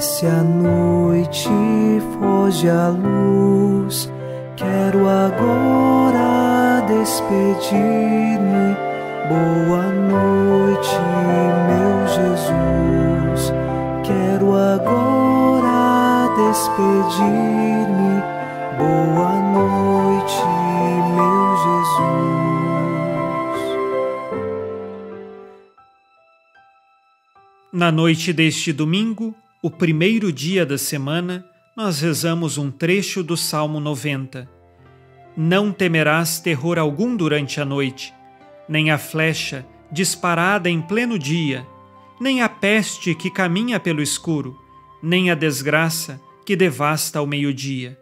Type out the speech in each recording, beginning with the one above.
Desce a noite, foge a luz. Quero agora despedir-me. Boa noite, meu Jesus. Quero agora despedir-me. Boa noite, meu Jesus. Na noite deste domingo, o primeiro dia da semana, nós rezamos um trecho do Salmo 90. Não temerás terror algum durante a noite, nem a flecha disparada em pleno dia, nem a peste que caminha pelo escuro, nem a desgraça que devasta ao meio-dia.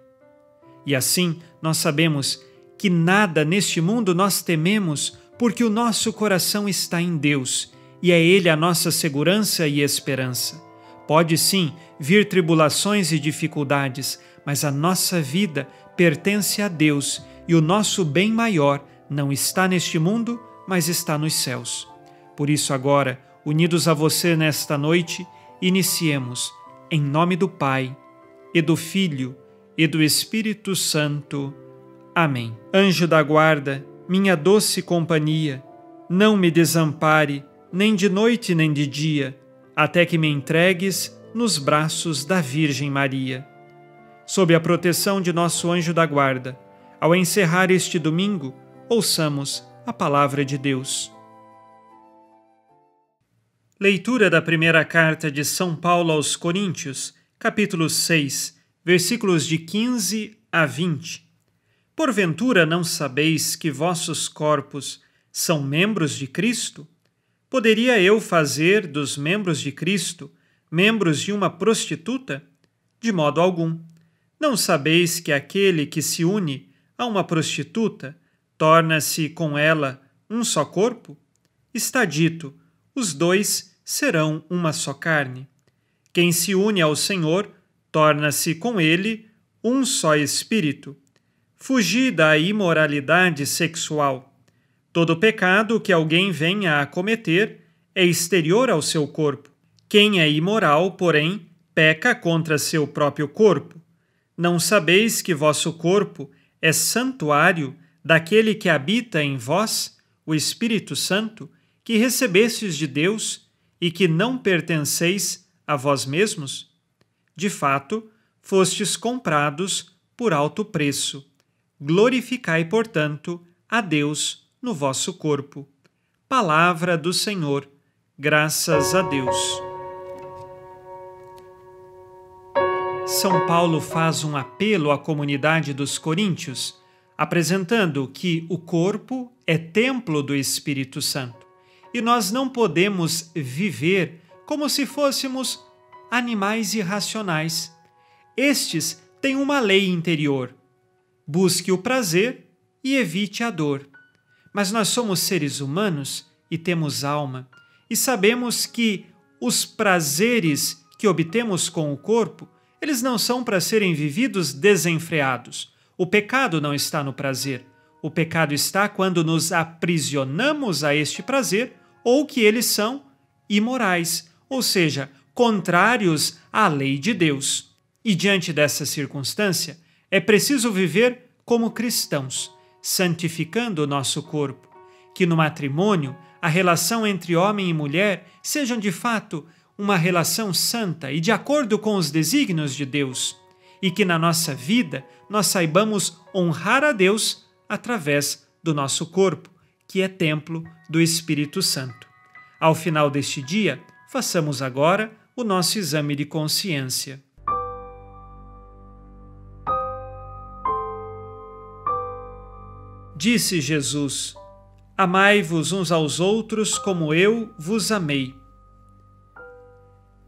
E assim nós sabemos que nada neste mundo nós tememos, porque o nosso coração está em Deus e é Ele a nossa segurança e esperança. Pode sim vir tribulações e dificuldades, mas a nossa vida pertence a Deus e o nosso bem maior não está neste mundo, mas está nos céus. Por isso, agora, unidos a você nesta noite, iniciemos, em nome do Pai, e do Filho, e do Espírito Santo. Amém. Anjo da guarda, minha doce companhia, não me desampare, nem de noite nem de dia até que me entregues nos braços da Virgem Maria. Sob a proteção de nosso anjo da guarda, ao encerrar este domingo, ouçamos a palavra de Deus. Leitura da primeira carta de São Paulo aos Coríntios, capítulo 6, versículos de 15 a 20. Porventura não sabeis que vossos corpos são membros de Cristo? Poderia eu fazer dos membros de Cristo membros de uma prostituta? De modo algum. Não sabeis que aquele que se une a uma prostituta torna-se com ela um só corpo? Está dito: os dois serão uma só carne. Quem se une ao Senhor torna-se com ele um só espírito. Fugi da imoralidade sexual. Todo pecado que alguém venha a cometer é exterior ao seu corpo. Quem é imoral, porém, peca contra seu próprio corpo. Não sabeis que vosso corpo é santuário daquele que habita em vós, o Espírito Santo, que recebestes de Deus e que não pertenceis a vós mesmos? De fato, fostes comprados por alto preço. Glorificai, portanto, a Deus no vosso corpo. Palavra do Senhor, graças a Deus. São Paulo faz um apelo à comunidade dos coríntios, apresentando que o corpo é templo do Espírito Santo e nós não podemos viver como se fôssemos animais irracionais. Estes têm uma lei interior: busque o prazer e evite a dor. Mas nós somos seres humanos e temos alma, e sabemos que os prazeres que obtemos com o corpo, eles não são para serem vividos desenfreados. O pecado não está no prazer. O pecado está quando nos aprisionamos a este prazer ou que eles são imorais, ou seja, contrários à lei de Deus. E diante dessa circunstância, é preciso viver como cristãos santificando o nosso corpo, que no matrimônio a relação entre homem e mulher sejam de fato uma relação santa e de acordo com os desígnios de Deus, e que na nossa vida nós saibamos honrar a Deus através do nosso corpo, que é templo do Espírito Santo. Ao final deste dia, façamos agora o nosso exame de consciência. Disse Jesus: Amai-vos uns aos outros como eu vos amei.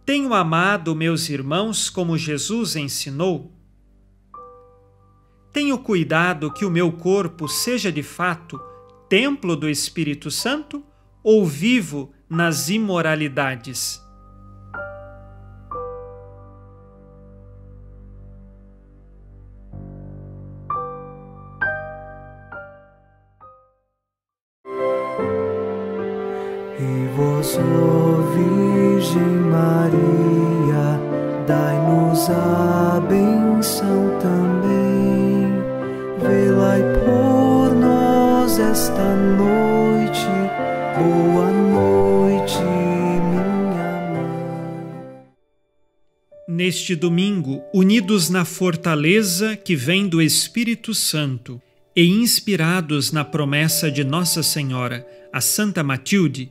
Tenho amado meus irmãos como Jesus ensinou? Tenho cuidado que o meu corpo seja de fato templo do Espírito Santo ou vivo nas imoralidades? E vós, ó Virgem Maria, dai-nos a benção também. Velai por nós esta noite, boa noite, minha mãe. Neste domingo, unidos na fortaleza que vem do Espírito Santo, e inspirados na promessa de Nossa Senhora, a Santa Matilde,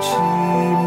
寂。